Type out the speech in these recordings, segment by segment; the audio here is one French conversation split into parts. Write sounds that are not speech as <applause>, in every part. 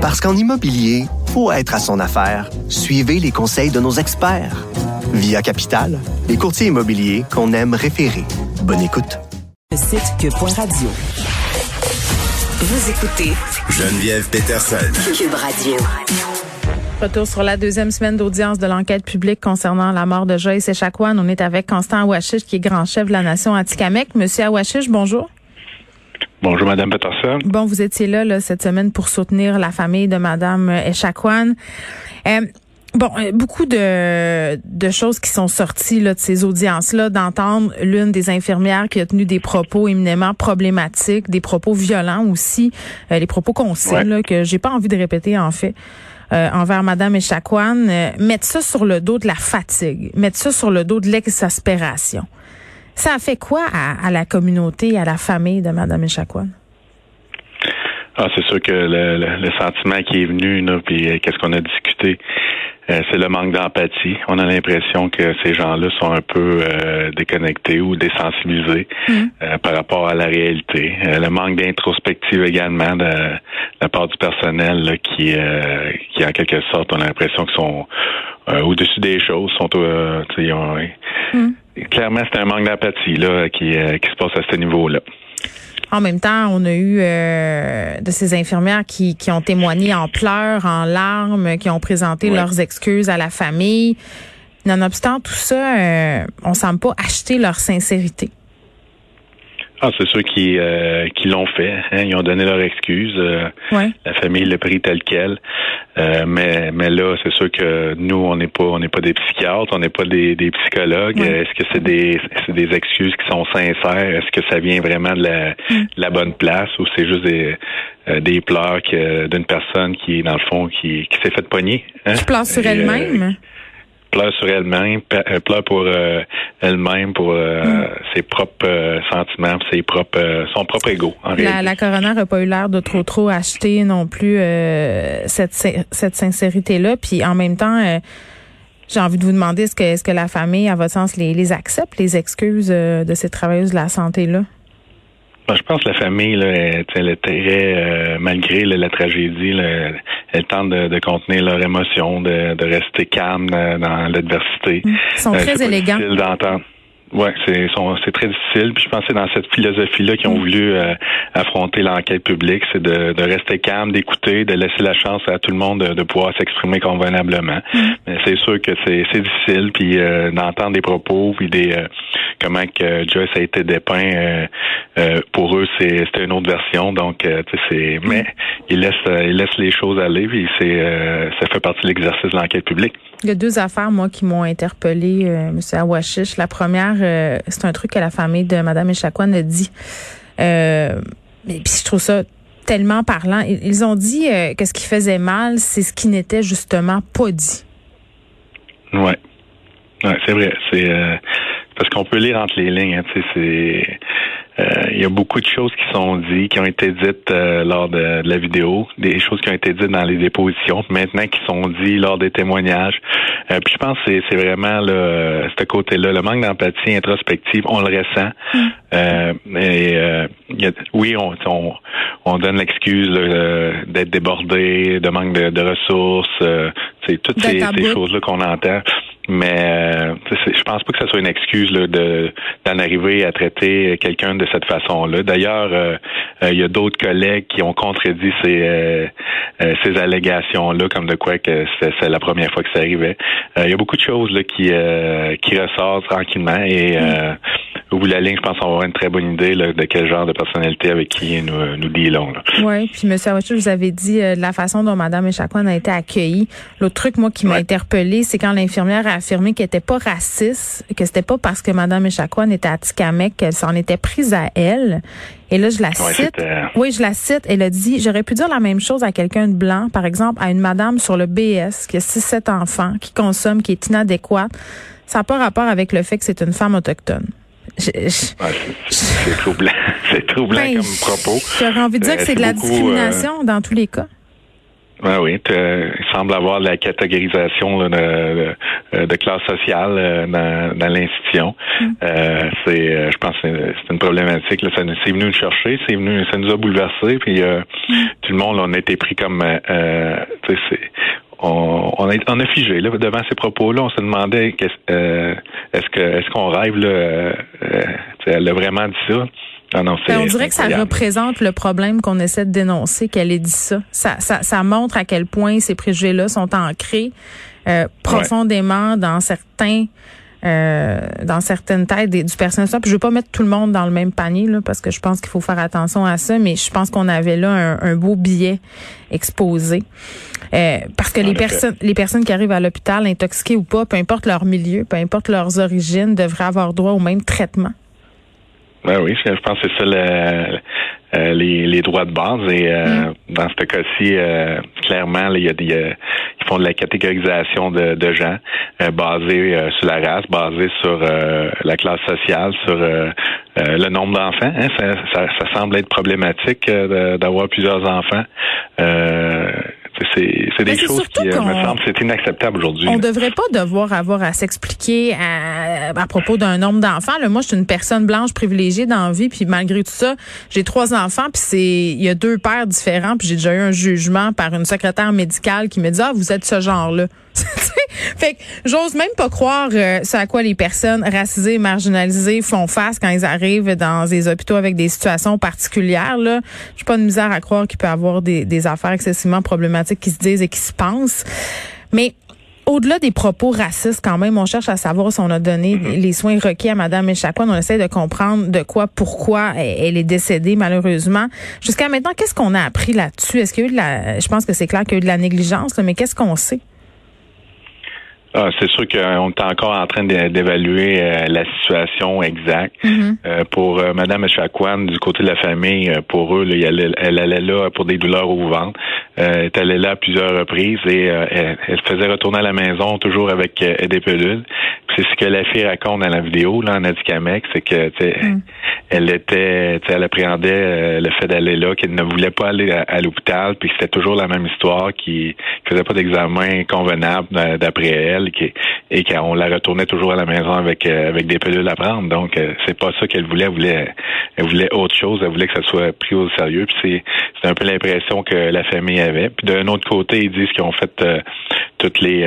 Parce qu'en immobilier, faut être à son affaire. Suivez les conseils de nos experts. Via Capital, les courtiers immobiliers qu'on aime référer. Bonne écoute. Le site cube.radio. Vous écoutez Geneviève Peterson. Cube Radio. Retour sur la deuxième semaine d'audience de l'enquête publique concernant la mort de Joyce Echaquan. On est avec Constant Awashish, qui est grand chef de la nation Atikamek. Monsieur Awashish, bonjour. Bonjour, Madame Peterson. Bon, vous étiez là, là, cette semaine pour soutenir la famille de Madame Echaquan. Euh, bon, euh, beaucoup de, de choses qui sont sorties là, de ces audiences-là, d'entendre l'une des infirmières qui a tenu des propos éminemment problématiques, des propos violents aussi, euh, les propos qu'on sait, Ouais. là, que j'ai pas envie de répéter en fait. euh, envers Madame Echaquan, euh, mettre ça sur le dos de la fatigue, mettre ça sur le dos de l'exaspération. Ça a fait quoi à, à la communauté, à la famille de Madame Echaquan? Ah, c'est sûr que le, le- le sentiment qui est venu, là, puis euh, qu'est-ce qu'on a discuté, euh, c'est le manque d'empathie. On a l'impression que ces gens-là sont un peu euh, déconnectés ou désensibilisés euh, par rapport à la réalité. Le manque d'introspective également de, de la part du personnel là, qui, qui en quelque sorte, on a l'impression qu'ils sont au-dessus des choses, sont ils ont- Clairement, c'est un manque d'empathie là qui, euh, qui se passe à ce niveau-là. En même temps, on a eu euh, de ces infirmières qui, qui ont témoigné en pleurs, en larmes, qui ont présenté Ouais. leurs excuses à la famille. Nonobstant tout ça, euh, on semble pas acheter leur sincérité. Ah, c'est ceux qui, euh, qui l'ont fait. hein. Ils ont donné leur excuse. euh, Ouais. La famille l'a pris tel quel. Euh, mais, mais là, c'est sûr que nous, on n'est pas, on n'est pas des psychiatres, on n'est pas des, des psychologues. Ouais. Est-ce que c'est des, c'est des excuses qui sont sincères? Est-ce que ça vient vraiment de la, Mm. de la bonne place ou c'est juste des, euh, des pleurs que- d'une personne qui, dans le fond, qui, qui s'est fait pogner hein? Qui pleure sur euh, elle-même? Pleure sur elle-même, euh, pleure pour euh, elle-même, pour euh, Mm. ses propres euh, sentiments, pour ses propres, son propre ego. En La, la coroner n'a pas eu l'air de trop trop acheter non plus euh, cette, cette sincérité-là. Puis en même temps, j'ai envie de vous demander est-ce que, est-ce que la famille, à votre sens, les, les accepte, les excuses de ces travailleuses de la santé-là? Je pense que la famille, là, elle, elle est très, euh, malgré là, la tragédie, là, elle tente de, de contenir leurs émotions, de, de rester calme dans, dans l'adversité. Ils sont Euh, très élégants. Ouais, c'est très difficile. Puis je pense que c'est dans cette philosophie-là qu'ils ont voulu euh, affronter l'enquête publique, c'est de, de rester calme, d'écouter, de laisser la chance à tout le monde de, de pouvoir s'exprimer convenablement. Mais c'est sûr que c'est difficile, puis euh, d'entendre des propos, puis des euh, comment que Joyce a été dépeint euh, euh, pour eux, c'est c'était une autre version. Donc, euh, c'est mais ils laissent ils laissent les choses aller, puis c'est euh, ça fait partie de l'exercice de l'enquête publique. Il y a deux affaires, moi, qui m'ont interpellé, euh, M. Awashish. La première, euh, c'est un truc que la famille de Mme Echaquan a dit. Euh, mais puis je trouve ça tellement parlant. Ils, ont dit euh, que ce qui faisait mal, c'est ce qui n'était justement pas dit. Ouais. Ouais, c'est vrai. C'est euh, parce qu'on peut lire entre les lignes. hein, c'est euh, il y a beaucoup de choses qui sont dites, qui ont été dites euh, lors de, de la vidéo, des choses qui ont été dites dans les dépositions, maintenant qui sont dites lors des témoignages. Euh, puis je pense que c'est, vraiment là, euh, ce côté-là, le manque d'empathie introspective, on le ressent. Euh, et, euh, il y a- oui, on, on, on donne l'excuse là, euh, d'être débordé, de manque de, de ressources, euh, c'est toutes ces, ces choses-là qu'on entend. Mais euh, je pense pas que ça soit une excuse là, de d'en arriver à traiter quelqu'un de cette façon-là. D'ailleurs, euh, euh, il y a d'autres collègues qui ont contredit ces euh, euh, ces allégations-là, comme de quoi que c'est la première fois que ça arrivait. Euh, il y a beaucoup de choses là qui euh, qui ressortent tranquillement et euh, au bout de la ligne, je pense qu'on va avoir une très bonne idée là, de quel genre de personnalité avec qui nous nous dealons. Oui, puis M. Awashish, vous avez dit euh, de la façon dont Mme Echaquan a été accueillie. L'autre truc, moi, qui m'a Ouais. interpellée, c'est quand l'infirmière a affirmé qu'elle n'était pas raciste, que c'était pas parce que Mme Echaquan était à Tikamek qu'elle s'en était prise à elle. Et là, je la Ouais, cite. c'était- Oui, je la cite. Elle a dit, j'aurais pu dire la même chose à quelqu'un de blanc, par exemple, à une madame sur le BS qui a 6-7 enfants, qui consomme, qui est inadéquate. Ça n'a pas rapport avec le fait que c'est une femme autochtone. Ouais, c'est- troublant. <laughs> C'est troublant ben, comme propos. J'aurais envie de dire Euh, que c'est de la beaucoup, euh, discrimination dans tous les cas. Oui, oui. Il semble avoir la catégorisation là, de, de, classe sociale euh, dans, dans l'institution. Mm. Euh, c'est, je pense, que c'est une problématique. Là. Ça, c'est venu nous chercher, c'est venu, ça nous a bouleversé. Puis mm. tout le monde, on a été pris comme, euh, c'est, on, on, a, on a figé là, devant ces propos-là. On se demandait euh, est-ce que est-ce qu'on rêve là, euh, elle a vraiment dit ça. Ah non, ben, on dirait que ça représente le problème qu'on essaie de dénoncer, qu'elle ait dit ça. Ça, ça. ça montre à quel point ces préjugés-là sont ancrés euh, profondément dans certains euh, dans certaines têtes du personnel. Puis je veux pas mettre tout le monde dans le même panier là, parce que je pense qu'il faut faire attention à ça, mais je pense qu'on avait là un, beau billet exposé. Euh, parce que les personnes les personnes qui arrivent à l'hôpital intoxiquées ou pas, peu importe leur milieu, peu importe leurs origines, devraient avoir droit au même traitement. Ben oui, je pense que c'est ça le, euh, les, les, droits de base. Et euh, mm. dans ce cas-ci, euh, clairement, il y a des, ils font de la catégorisation de, de gens basée sur la race, basée sur la classe sociale, sur le nombre d'enfants. Hein. Ça, ça, ça, semble être problématique d'avoir plusieurs enfants. C'est des choses qui me semblent c'est inacceptable aujourd'hui. On ne devrait pas devoir avoir à s'expliquer à, à, propos d'un nombre d'enfants. Moi, je suis une personne blanche privilégiée dans la vie, puis malgré tout ça, j'ai trois enfants, puis c'est il y a deux pères différents, puis j'ai déjà eu un jugement par une secrétaire médicale qui me dit ah vous êtes ce genre-là. <laughs> fait que j'ose même pas croire euh, ce à quoi les personnes racisées et marginalisées font face quand ils arrivent dans des hôpitaux avec des situations particulières. Là, j'ai pas de misère à croire qu'il peut y avoir des, des affaires excessivement problématiques qui se disent et qui se pensent. Mais au-delà des propos racistes, quand même, on cherche à savoir si on a donné mm-hmm. les soins requis à Mme Echaquan. On essaie de comprendre de quoi, pourquoi elle est décédée, malheureusement. Jusqu'à maintenant, qu'est-ce qu'on a appris là-dessus? Est-ce qu'il y a eu de la, je pense que c'est clair qu'il y a eu de la négligence, mais qu'est-ce qu'on sait? Ah, c'est sûr qu'on est encore en train d'évaluer euh, la situation exacte. Mm-hmm. Euh, pour euh, Madame Chakwan, du côté de la famille, pour eux, elle, allait là pour des douleurs au ventre. Elle est allée là à plusieurs reprises et elle, faisait retourner à la maison toujours avec des pelules. C'est ce que la fille raconte dans la vidéo, là, en Adicamex, c'est que mm. elle était, elle appréhendait le fait d'aller là, qu'elle ne voulait pas aller à, l'hôpital, puis c'était toujours la même histoire, qui faisait pas d'examen convenable d'après elle et qu'on la retournait toujours à la maison avec euh, avec des pilules à prendre. Donc euh, c'est pas ça qu'elle voulait. Elle voulait elle voulait autre chose. Elle voulait que ça soit pris au sérieux. Puis c'est un peu l'impression que la famille avait. Puis d'un autre côté, ils disent qu'ils ont fait euh, toutes les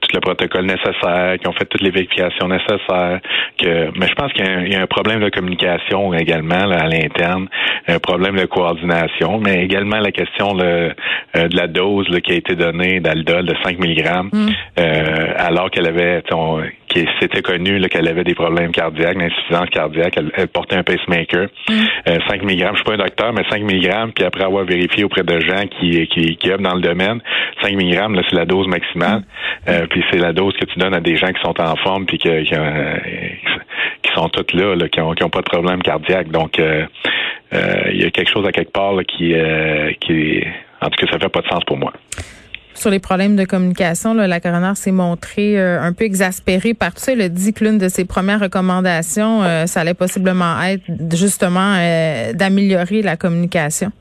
tout le protocole nécessaire, qu'ils ont fait toutes les vérifications nécessaires. Que mais je pense qu'il y, a un problème de communication également à l'interne, un problème de coordination, mais également la question de la dose qui a été donnée d'aldol de 5 mg alors qu'elle avait, qui c'était connu qu'elle avait des problèmes cardiaques, une insuffisance cardiaque, elle, portait un pacemaker, 5 mm. euh, mg, je suis pas un docteur, mais 5 mg, puis après avoir vérifié auprès de gens qui qui, qui œuvrent dans le domaine, 5 mg, là, c'est la dose maximale, mm. euh, puis c'est la dose que tu donnes à des gens qui sont en forme, puis qui, euh, qui, sont toutes là, qui ont, qui ont pas de problème cardiaque. Donc, il y a quelque chose à quelque part qui, qui, en tout cas, ça fait pas de sens pour moi. Sur les problèmes de communication, la coroner s'est montrée euh, un peu exaspérée par tout ça. Elle a dit que l'une de ses premières recommandations, euh, ça allait possiblement être justement euh, d'améliorer la communication.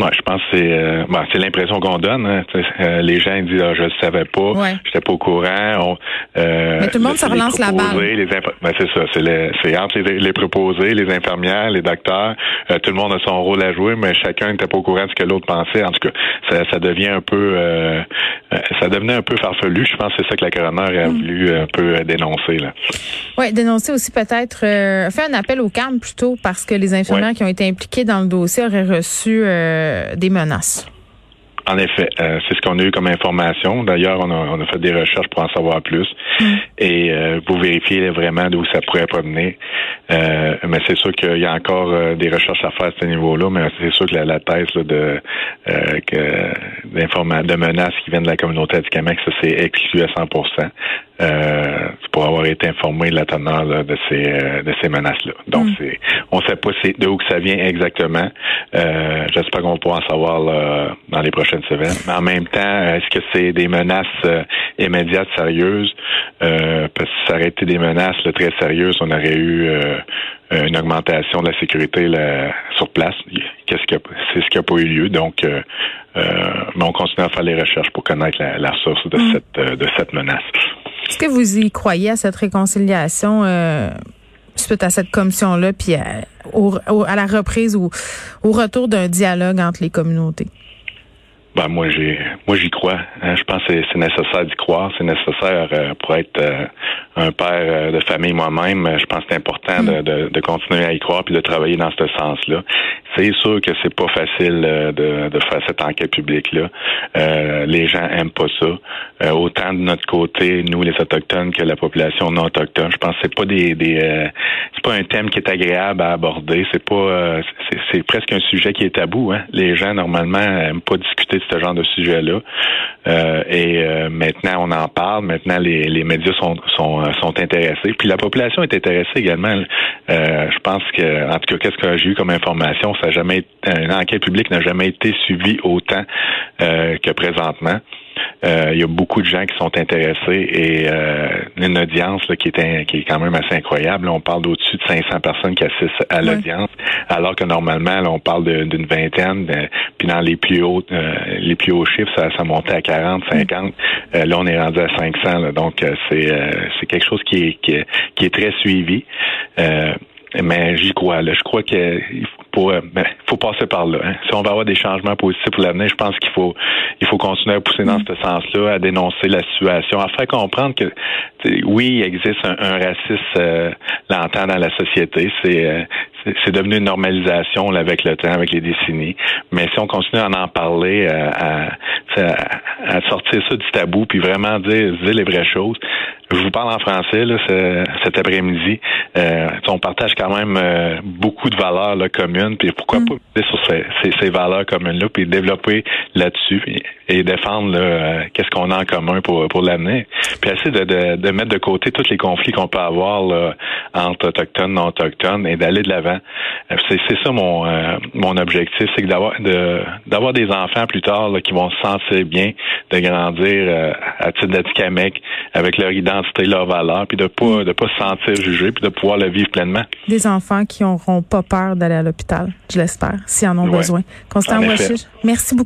Ouais, je pense que c'est euh, ben, c'est l'impression qu'on donne. Hein. Euh, les gens disent ah, je ne savais pas, je j'étais pas au courant. euh, Mais tout le monde se relance la balle. Les ben, c'est ça, c'est entre les, les, proposés, les infirmières, les docteurs, euh, tout le monde a son rôle à jouer, mais chacun n'était pas au courant de ce que l'autre pensait. En tout cas, ça, ça devient un peu ça devenait un peu farfelu. Je pense que c'est ça que la coroner a mm. voulu un peu dénoncer. Là. Oui, dénoncer aussi peut-être fait un appel au calme plutôt parce que les infirmières qui ont été impliquées dans le dossier auraient reçu euh, des menaces. En effet, euh, c'est ce qu'on a eu comme information. D'ailleurs, on a, fait des recherches pour en savoir plus mm. et euh, vous vérifiez vraiment d'où ça pourrait provenir. mais c'est sûr qu'il y a encore des recherches à faire à ce niveau-là, mais c'est sûr que la, thèse de que, de menaces qui viennent de la communauté Atikamekw, ça c'est exclu à 100 euh, pour avoir été informé de la teneur de ces euh, de ces menaces-là. Donc, mm. c'est on sait pas de où que ça vient exactement. Euh, J'espère qu'on pouvoir en savoir dans les prochaines semaines. Mais en même temps, est-ce que c'est des menaces euh, immédiates, sérieuses? parce que si ça aurait été des menaces très sérieuses, on aurait eu une augmentation de la sécurité là, sur place. Qu'est-ce que c'est ce qui n'a pas eu lieu. Donc, euh, mais on continue à faire les recherches pour connaître la, source de mm. cette de cette menace. Est-ce que vous y croyez à cette réconciliation suite à cette commission-là, puis à la reprise ou au retour d'un dialogue entre les communautés? Ben moi j'ai moi j'y crois. Hein. Je pense que c'est nécessaire d'y croire. C'est nécessaire euh, pour être euh, un père euh, de famille moi-même. Je pense que c'est important de, mm. de, continuer à y croire puis de travailler dans ce sens-là. C'est sûr que c'est pas facile de, de faire cette enquête publique-là. les gens aiment pas ça. autant de notre côté, nous les autochtones, que la population non autochtone. Je pense que c'est pas des, des c'est pas un thème qui est agréable à aborder. C'est pas c'est presque un sujet qui est tabou. Hein. Les gens normalement aiment pas discuter ce genre de sujet-là. Euh, et euh, maintenant, on en parle. Maintenant, les, les médias sont, sont, euh, sont intéressés. Puis la population est intéressée également. je pense que, en tout cas, qu'est-ce que j'ai eu comme information, ça jamais une enquête publique n'a jamais été suivie autant que présentement. Euh, il y a beaucoup de gens qui sont intéressés et euh, une audience qui, est qui est quand même assez incroyable. on parle d'au-dessus de 500 personnes qui assistent à l'audience, alors que normalement, on parle d'une vingtaine. Euh, puis dans les plus hauts, les plus hauts chiffres, ça, ça montait à 40, 50. là, on est rendu à 500. donc, c'est c'est quelque chose qui est, qui est, qui est très suivi. mais j'y crois. Là. Je crois qu'il faut, ben, faut passer par là. Hein. Si on va avoir des changements positifs pour l'avenir, je pense qu'il faut il faut continuer à pousser dans mm. ce sens-là, à dénoncer la situation, à faire comprendre que oui, il existe un, racisme euh, longtemps dans la société. C'est euh, c'est devenu une normalisation là, avec le temps, avec les décennies. Mais si on continue à en parler, euh, à, à, sortir ça du tabou, puis vraiment dire, dire les vraies choses. Je vous parle en français là, cet après-midi. Euh, on partage quand même euh, beaucoup de valeurs là, communes, puis pourquoi mm. pas sur ces, ces, ces valeurs communes-là, puis développer là-dessus et, défendre euh, qu'est-ce qu'on a en commun pour, pour l'avenir. Puis essayer de, de, de, mettre de côté tous les conflits qu'on peut avoir là, entre autochtones, non autochtones, et d'aller de l'avant. C'est, c'est ça mon, mon objectif, c'est d'avoir de, d'avoir des enfants plus tard là, qui vont se sentir bien, de grandir à titre d'Atikamek avec leur identité, leur valeur, puis de pas de pas se sentir jugé, puis de pouvoir le vivre pleinement. Des enfants qui n'auront pas peur d'aller à l'hôpital, je l'espère, s'ils en ont besoin. Constant merci beaucoup.